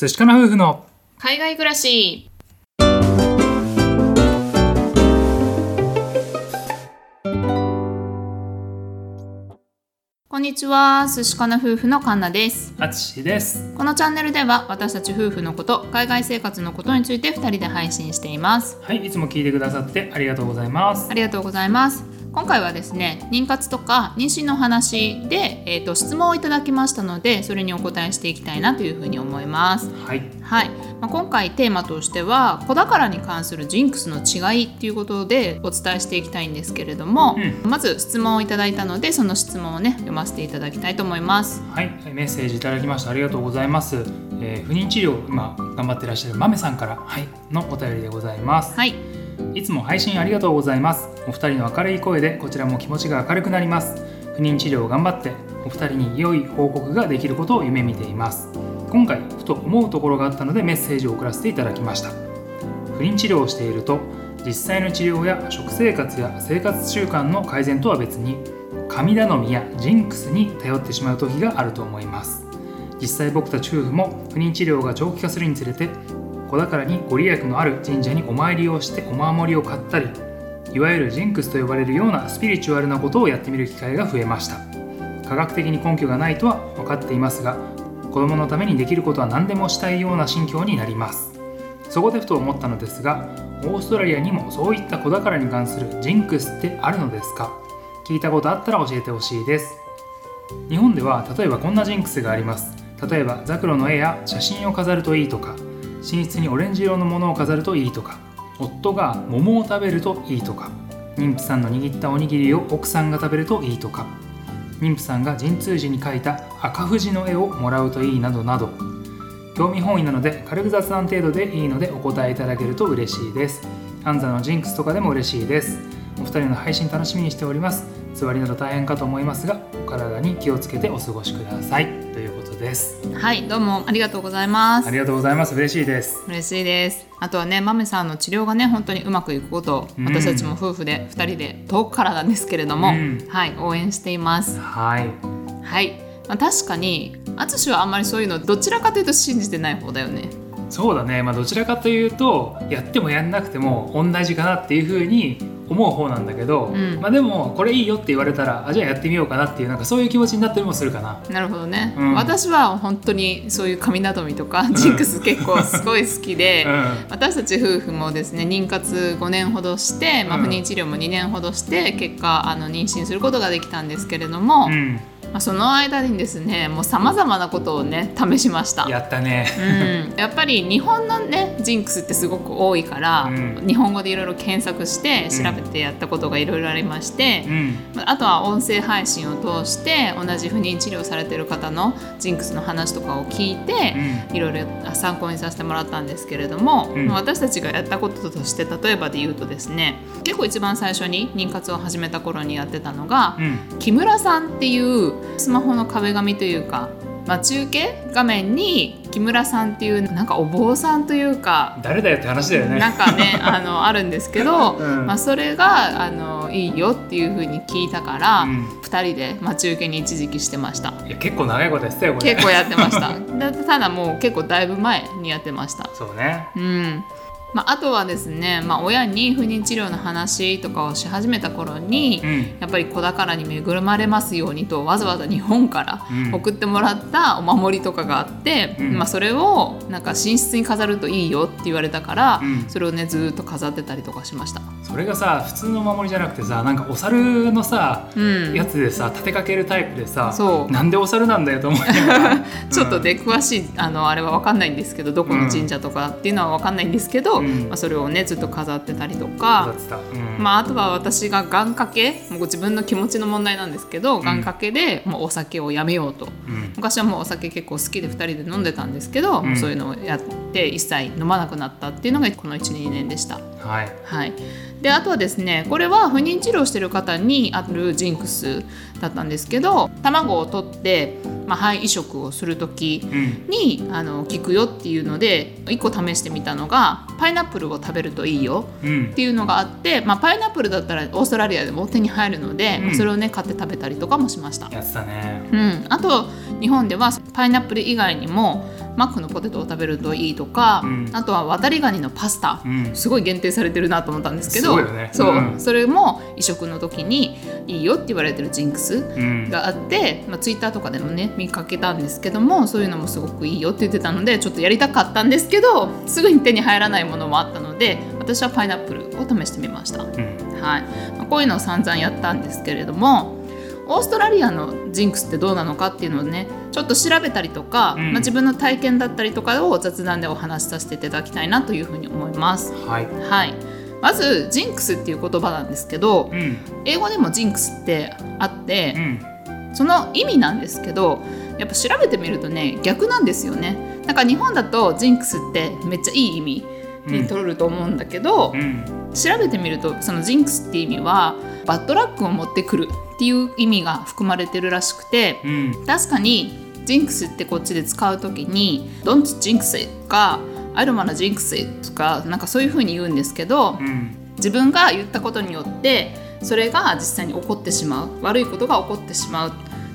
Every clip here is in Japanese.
寿司かな夫婦の海外暮らし。こんにちは。寿司かな夫婦のカンナです。あつしです。このチャンネルでは私たち夫婦のこと海外生活のことについて2人で配信しています。はいいつも聞いてくださってありがとうございます。ありがとうございます今回はですね妊活とか妊娠の話で、えーと、質問をいただきましたのでそれにお答えしていきたいなというふうに思います。はい。はい、まあ、今回テーマとしては子宝に関するジンクスの違いっていうことでお伝えしていきたいんですけれども、うまず質問をいただいたのでその質問をね読ませていただきたいと思います。はい。メッセージいただきましてありがとうございます、えー不妊治療今頑張ってらっしゃるまめさんからはいのお便りでございます。はいいつも配信ありがとうございます。お二人の明るい声でこちらも気持ちが明るくなります。不妊治療を頑張ってお二人に良い報告ができることを夢見ています。今回ふと思うところがあったのでメッセージを送らせていただきました。不妊治療をしていると実際の治療や食生活や生活習慣の改善とは別に神頼みやジンクスに頼ってしまう時があると思います。実際僕たち夫婦も不妊治療が長期化するにつれて子宝にご利益のある神社にお参りをしてお守りを買ったりいわゆるジンクスと呼ばれるようなスピリチュアルなことをやってみる機会が増えました。科学的に根拠がないとは分かっていますが子供のためにできることは何でもしたいような心境になります。そこでふと思ったのですがオーストラリアにもそういった子宝に関するジンクスってあるのですか？聞いたことあったら教えてほしいです。日本では例えばこんなジンクスがあります。例えばザクロの絵や写真を飾るといいとか寝室にオレンジ色のものを飾るといいとか夫が桃を食べるといいとか妊婦さんの握ったおにぎりを奥さんが食べるといいとか妊婦さんが陣痛時に描いた赤富士の絵をもらうといいなどなど興味本位なので軽く雑談程度でいいのでお答えいただけると嬉しいです。安座のジンクスとかでも嬉しいです。お二人の配信楽しみにしております。座りなど大変かと思いますがお体に気をつけてお過ごしください。ということです。はいどうもありがとうございます。ありがとうございます。嬉しいです。嬉しいです。あとはねまめさんの治療がね本当にうまくいくことをうん。私たちも夫婦で2人で遠くからなんですけれども、うん。はい応援しています。はい。はい、まあ、確かに淳はあんまりそういうのどちらかというと信じてない方だよね。そうだね、まあ、どちらかというとやってもやんなくても同じかなっていうふうに思う方なんだけど、うん。まあでもこれいいよって言われたらあじゃあやってみようかなっていうなんかそういう気持ちになったりもするかな。なるほどね、うん。私は本当にそういう神頼みとかジンクス結構すごい好きで、うん。私たち夫婦もですね妊活5年ほどして、まあ、うん不妊治療も2年ほどして結果あの妊娠することができたんですけれども、うん、まあ、その間にですねもうさまざまなことをね試しました。やったね。うん、やっぱり日本のねジンクスってすごく多いから、うん。日本語でいろいろ検索して調べてやったことがいろいろありまして、うん。まああとは音声配信を通して同じ不妊治療されてる方のジンクスの話とかを聞いて、いろいろ参考にさせてもらったんですけれども、私たちがやったこととして例えばで言うとですね結構一番最初に妊活を始めた頃にやってたのが、うん。木村さんっていうスマホの壁紙というか待ち受け画面に木村さんっていうなんかお坊さんというか誰だよって話だよね。なんかね あのあるんですけど、うんまあ、それがあのいいよっていう風に聞いたから、うん2人で待ち受けに一時期してましたいや結構長いことやってたよこれ。結構やってました だただもう結構だいぶ前にやってましたそうね。うんまあ、あとはですね、まあ、親に不妊治療の話とかをし始めた頃に、うん。やっぱり子宝に恵まれますようにとわざわざ日本からうん。送ってもらったお守りとかがあって、うん。まあ、それをなんか寝室に飾るといいよって言われたから、うん。それをねずーっと飾ってたりとかしました。それがさ普通のお守りじゃなくてさなんかお猿のさ、うん。やつでさ立てかけるタイプでさそう。なんでお猿なんだよと思いながら。ちょっとで詳しいあのあれは分かんないんですけどどこの神社とかっていうのは分かんないんですけど、うんまあ、それをねずっと飾ってたりとだかまあ、あとは私が願掛け。もう自分の気持ちの問題なんですけど、願掛けでもうお酒をやめようと。うん。昔はもうお酒結構好きで2人で飲んでたんですけど、うん。そういうのをやって一切飲まなくなったっていうのがこの12年でした。はい。はい、であとはですねこれは不妊治療してる方にあるジンクスだったんですけど卵を取ってまあ、肺移植をする時うん。にあの効くよっていうので1個試してみたのがパイナップルを食べるといいようん。っていうのがあって、まあ、パイナップルだったらオーストラリアでも手に入るので、うん。それをね買って食べたりとかもしました。やってたね。うん、あと日本ではパイナップル以外にもマックのポテトを食べるといいとか、うん。あとは渡りガニのパスタ、うん。すごい限定されてるなと思ったんですけどすごいよね。そう、うん。それも移植の時にいいよって言われてるジンクスうん。があって、まあ、ツイッターとかでもね見かけたんですけどもそういうのもすごくいいよって言ってたのでちょっとやりたかったんですけどすぐに手に入らないものもあったので私はパイナップルを試してみました。うん。はい。まあこういうのを散々やったんですけれどもオーストラリアのジンクスってどうなのかっていうのをねちょっと調べたりとか、うん。まあ、自分の体験だったりとかを雑談でお話しさせていただきたいなというふうに思います。はい。はい、まずジンクスっていう言葉なんですけどうん英語でもジンクスってあってう、んその意味なんですけどやっぱ調べてみるとね逆なんですよね。なんか日本だとジンクスってめっちゃいい意味に取ると思うんだけど、うん調べてみるとそのジンクスっていう意味は bad luck を持ってくるっていう意味が含まれてるらしくてうん確かにジンクスってこっちで使う時に「Don't jinx it」とか「I don't wanna jinx it」とかなんかそういう風に言うんですけどうん自分が言ったことによってそれが実際に起こってしまう悪いことが起こってしまう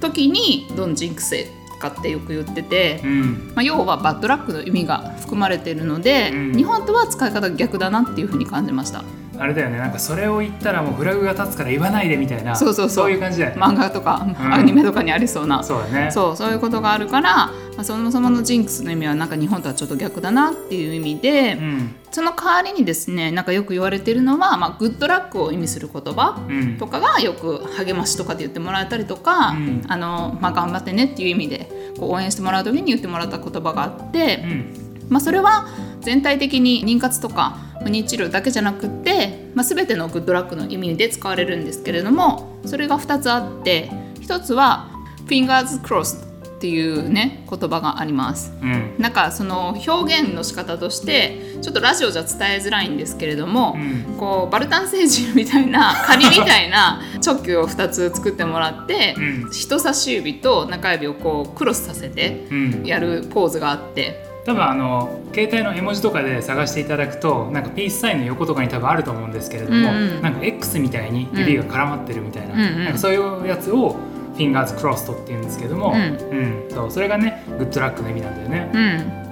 時に「Don't jinx it」とかってよく言ってて。うんまあ、要はバッドラックの意味が含まれているので、うん日本とは使い方が逆だなっていう風に感じました。あれだよね。なんかそれを言ったらもうフラグが立つから言わないでみたいなそうそうそう。いう感じだよね。漫画とか、ん。アニメとかにありそうな。そうだね。そうそういうことがあるから、まあ、そもそものジンクスの意味はなんか日本とはちょっと逆だなっていう意味で、うん。その代わりにですねなんかよく言われてるのは、まあ、グッドラックを意味する言葉うん。とかがよく励ましとかで言ってもらえたりとか、うん。あのまあ、頑張ってねっていう意味でこう応援してもらう時に言ってもらった言葉があって、うん。まあ、それは全体的に妊活とか不妊治療だけじゃなくって、まあ、全てのグッドラックの意味で使われるんですけれどもそれが2つあって1つは fingers crossed っていうね言葉があります。うん。なんかその表現の仕方としてちょっとラジオじゃ伝えづらいんですけれども、うん。こうバルタン星人みたいな仮みたいなチョキを2つ作ってもらって、うん。人差し指と中指をこうクロスさせてうん。やるポーズがあって多分あの携帯の絵文字とかで探していただくとなんかピースサインの横とかに多分あると思うんですけれども、うんうん。なんか X みたいに指が絡まってるみたいな,、うんうん。なんかそういうやつを Fingers crossed って言うんですけども、うん。うんそうそれがねグッドラックの意味なんだよね。う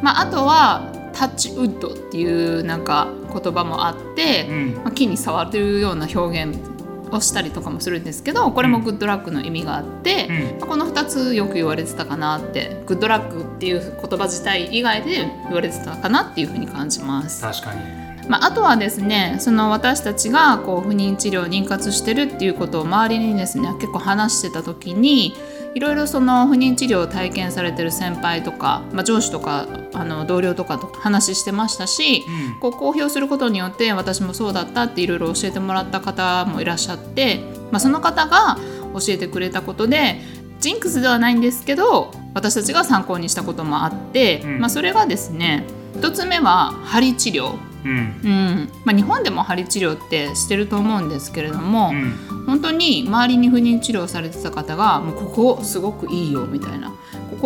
ん。まあ、あとはタッチウッドっていうなんか言葉もあって、うん。まあ、木に触ってるような表現をしたりとかもするんですけどこれもグッドラックの意味があって、うんまあこの2つよく言われてたかなってグッドラックっていう言葉自体以外で言われてたかなっていうふうに感じます。確かに。まあ、あとはですねその私たちがこう不妊治療妊活してるっていうことを周りにですね結構話してた時にいろいろその不妊治療を体験されてる先輩とか、まあ、上司とかあの同僚とかと話してましたし、うんこう公表することによって私もそうだったっていろいろ教えてもらった方もいらっしゃって、まあ、その方が教えてくれたことでジンクスではないんですけど私たちが参考にしたこともあって、うんまあ、それがですね一つ目は針治療。うん。うん。まあ、日本でも針治療ってしてると思うんですけれども、うん。本当に周りに不妊治療されてた方がもうここすごくいいよみたいな。こ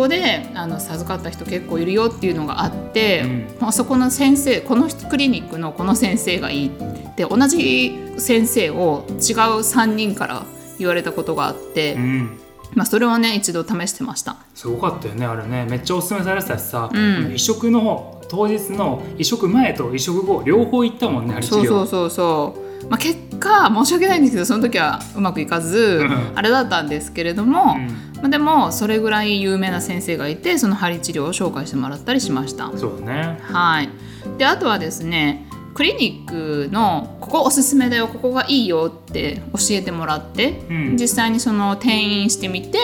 こであの授かった人結構いるよっていうのがあって、うん。まあそこの先生このクリニックのこの先生がいいって同じ先生を違う3人から言われたことがあって、うんまあ、それをね一度試してました。すごかったよねあれね。めっちゃおすすめされてたしさ、うん。移植の当日の移植前と移植後両方行ったもんね針治療そうそうそうそう、まあ、結果申し訳ないんですけどその時はうまくいかずうん。あれだったんですけれども、うん。まあ、でもそれぐらい有名な先生がいてその針治療を紹介してもらったりしました。そうだね。はい、であとはですねクリニックのここおすすめだよここがいいよって教えてもらって、うん。実際にその転院してみて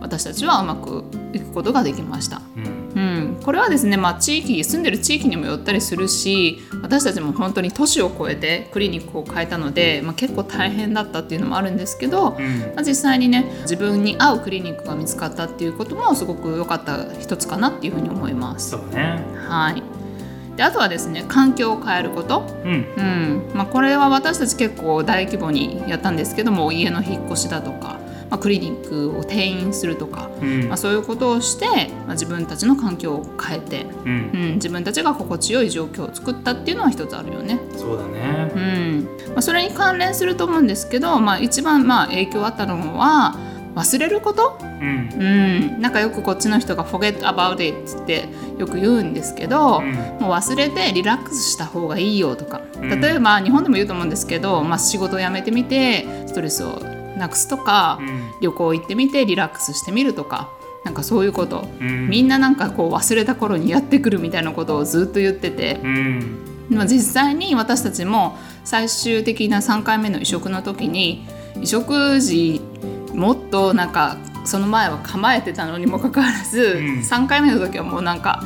私たちはうまくいくことができました。うん。うん、これはですね、まあ、地域住んでる地域にもよったりするし私たちも本当に年を超えてクリニックを変えたので、まあ、結構大変だったっていうのもあるんですけど、うん。まあ、実際にね自分に合うクリニックが見つかったっていうこともすごく良かった一つかなっていうふうに思います。そうね。はい、であとはですね環境を変えること、うん。うん。まあ、これは私たち結構大規模にやったんですけども家の引っ越しだとか、まあ、クリニックを転院するとか、うん。まあ、そういうことをして、まあ、自分たちの環境を変えて、うん。うん、自分たちが心地よい状況を作ったっていうのは一つあるよね。そうだね。うん。まあ、それに関連すると思うんですけど、まあ、一番まあ影響あったのは忘れること、うん。うん、なんかよくこっちの人が「forget about it」ってよく言うんですけど、うん。もう忘れてリラックスした方がいいよとか。うん。例えば日本でも言うと思うんですけど、まあ、仕事を辞めてみてストレスをなくすとか、うん。旅行行ってみてリラックスしてみるとかなんかそういうこと、うん。みんななんかこう忘れた頃にやってくるみたいなことをずっと言ってて、うん。まあ、実際に私たちも最終的な3回目の移植の時に移植時もっとなんかその前は構えてたのにもかかわらず、うん。3回目の時はもうなんか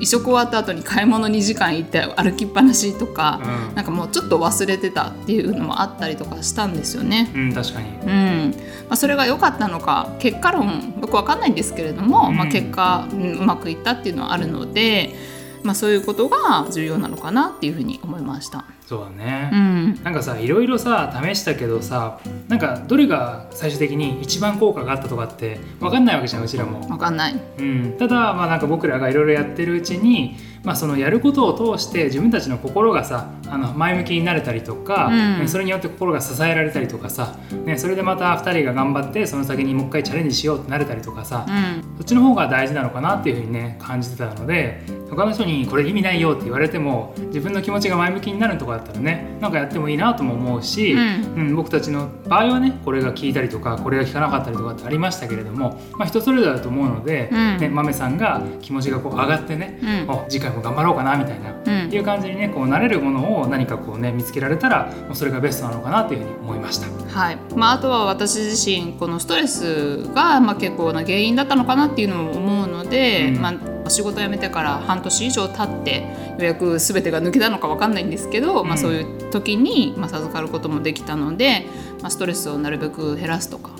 移植終わった後に買い物2時間行って歩きっぱなしとか、うん。なんかもうちょっと忘れてたっていうのもあったりとかしたんですよね。うん確かに。うん。まあ、それが良かったのか結果論よくわかんないんですけれども、うん。まあ、結果、うんうまくいったっていうのはあるので、まあ、そういうことが重要なのかなっていうふうに思いました。そうだね、うんなんかさいろいろさ試したけどさなんかどれが最終的に一番効果があったとかって分かんないわけじゃんうちらも。わかんない。うん、ただまあなんか僕らがいろいろやってるうちに、まあ、そのやることを通して自分たちの心がさあの前向きになれたりとか、うん。ねそれによって心が支えられたりとかさ、ね、それでまた2人が頑張ってその先にもう一回チャレンジしようってなれたりとかさ、うん。そっちの方が大事なのかなっていうふうにね感じてたので他の人にこれ意味ないよって言われても自分の気持ちが前向きになるとかだったらねなんかやってもいいなとも思うし、うん。うん僕たちの場合はねこれが効いたりとかこれが効かなかったりとかってありましたけれども、まあ、人それぞれだと思うので、うん。ね、豆さんが気持ちがこう上がってね、うん。お次回も頑張ろうかなみたいな。うん。いう感じにねこう慣れるものを何かこうね見つけられたらもうそれがベストなのかなというふうに思いました。はい。まあ、あとは私自身このストレスが、まあ、結構な原因だったのかなっていうのも思うので、うん。まあ、仕事辞めてから半年以上経ってようやく全てが抜けたのか分かんないんですけど、まあ、うんそういう時に、まあ、授かることもできたので、まあ、ストレスをなるべく減らすとか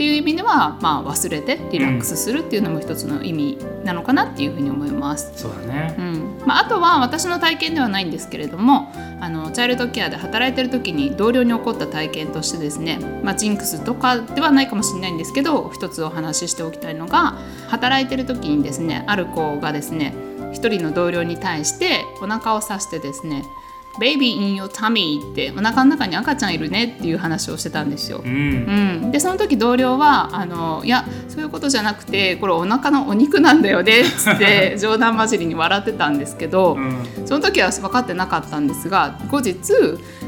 っていう意味では、まあ、忘れてリラックスするっていうのも一つの意味なのかなっていうふうに思います。そうだねう。んまあ、あとは私の体験ではないんですけれどもあのチャイルドケアで働いてる時に同僚に起こった体験としてですね、まあ、ジンクスとかではないかもしれないんですけど一つお話ししておきたいのが働いてる時にですねある子がですね一人の同僚に対してお腹を刺してですね「Baby in your tummy」ってお腹の中に赤ちゃんいるねっていう話をしてたんですよう。んうん、でその時同僚はあの「いやそういうことじゃなくてこれお腹のお肉なんだよね」っ つって冗談交じりに笑ってたんですけど、うんその時は分かってなかったんですが後日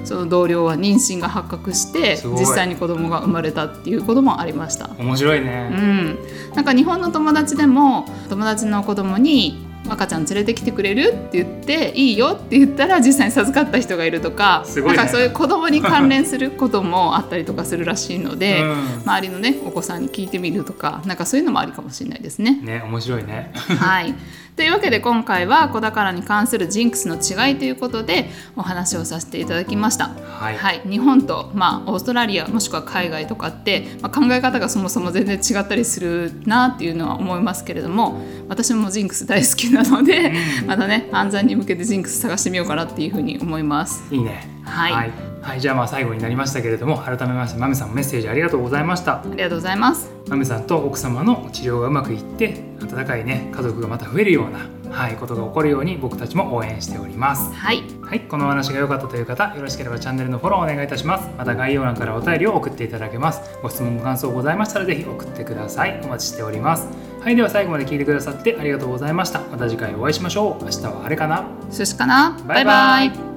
その同僚は妊娠が発覚して実際に子供が生まれたっていうこともありました。面白いうね。ん、なんか日本の友達でも友達の子供に赤ちゃん連れてきてくれる？って言っていいよって言ったら実際に授かった人がいるとかすごいねなんかそういう子供に関連することもあったりとかするらしいので、うん周りのねお子さんに聞いてみるとかなんかそういうのもありかもしれないですね。ね面白いね。はい、というわけで今回は子宝に関するジンクスの違いということでお話をさせていただきました。はい日本と、まあ、オーストラリアもしくは海外とかって、まあ、考え方がそもそも全然違ったりするなっていうのは思いますけれども私もジンクス大好きなので、またね安産に向けてジンクス探してみようかなっていうふうに思います。いいね。はいはい、はいじゃあまあ最後になりましたけれども改めましてマメさんメッセージありがとうございました。ありがとうございます。マメさんと奥様の治療がうまくいって温かいね家族がまた増えるような、はい、ことが起こるように僕たちも応援しております。はい、はい、このお話が良かったという方、よろしければチャンネルのフォローお願いいたします。また概要欄からお便りを送っていただけます。ご質問ご感想ございましたらぜひ送ってください。お待ちしております。はい、では最後まで聞いてくださってありがとうございました。また次回お会いしましょう。明日はあれかな？そしかな？バイバイバイバイ